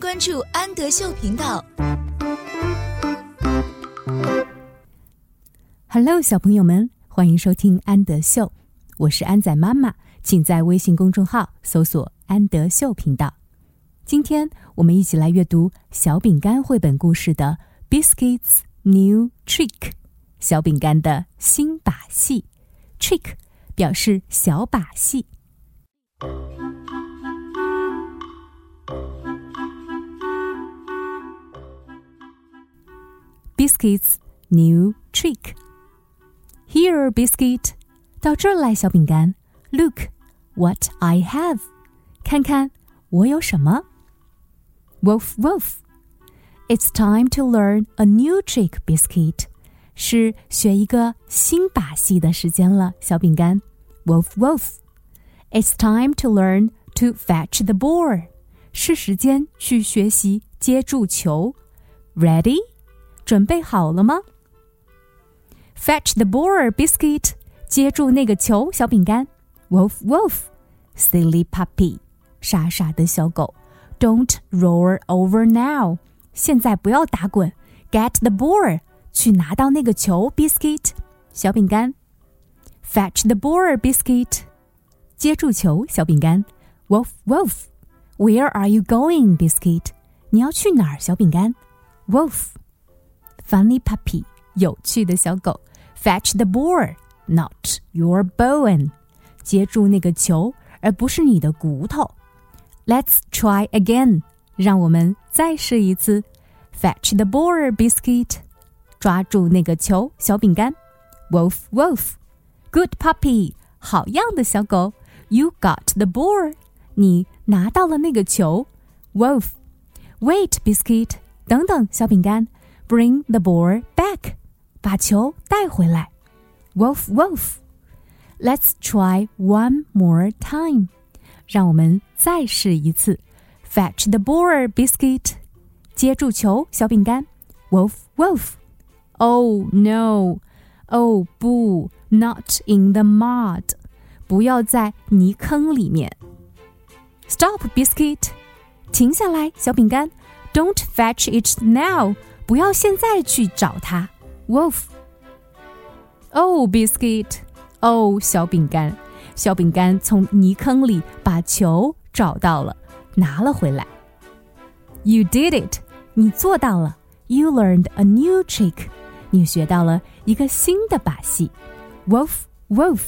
关注安德秀频道。Hello，小朋友们，欢迎收听安德秀，我是安仔妈妈，请在微信公众号搜索“安德秀频道”。今天我们一起来阅读小饼干绘本故事的《Biscuits New Trick》，小饼干的新把戏。Trick 表示小把戏。Biscuits new trick. Here, biscuit. 到这儿来，小饼干。Look what I have. 看看我有什么。Woof woof. It's time to learn a new trick, biscuit. 是学一个新把戏的时间了，小饼干。Woof woof. It's time to learn to fetch the ball. 是时间去学习接住球。Ready? 准备好了吗？Fetch the ball, biscuit. 接住那个球，小饼干。Wolf, wolf. Silly puppy. 傻傻的小狗。Don't roll over now. 现在不要打滚。Get the ball. 去拿到那个球，biscuit。小饼干。Fetch the ball, biscuit. 接住球，小饼干。Wolf, wolf. Where are you going, biscuit? 你要去哪儿，小饼干？Wolf. Funny puppy，有趣的小狗。Fetch the ball, not your bone。接住那个球，而不是你的骨头。Let's try again，让我们再试一次。Fetch the ball, biscuit。抓住那个球，小饼干。Wolf, wolf. Good puppy，好样的小狗。You got the ball，你拿到了那个球。Wolf, wait, biscuit。等等，小饼干。 Bring the ball back，把球带回来。Wolf, wolf. Let's try one more time，让我们再试一次。Fetch the ball, biscuit，接住球，小饼干。Wolf, wolf. Oh no! Oh 不，Not in the mud，不要在泥坑里面。Stop, biscuit，停下来，小饼干。Don't fetch it now。 不要现在去找它，Wolf。Oh, biscuit！哦，小饼干，小饼干从泥坑里把球找到了，拿了回来。You did it！你做到了。You learned a new trick！你学到了一个新的把戏。Wolf, wolf!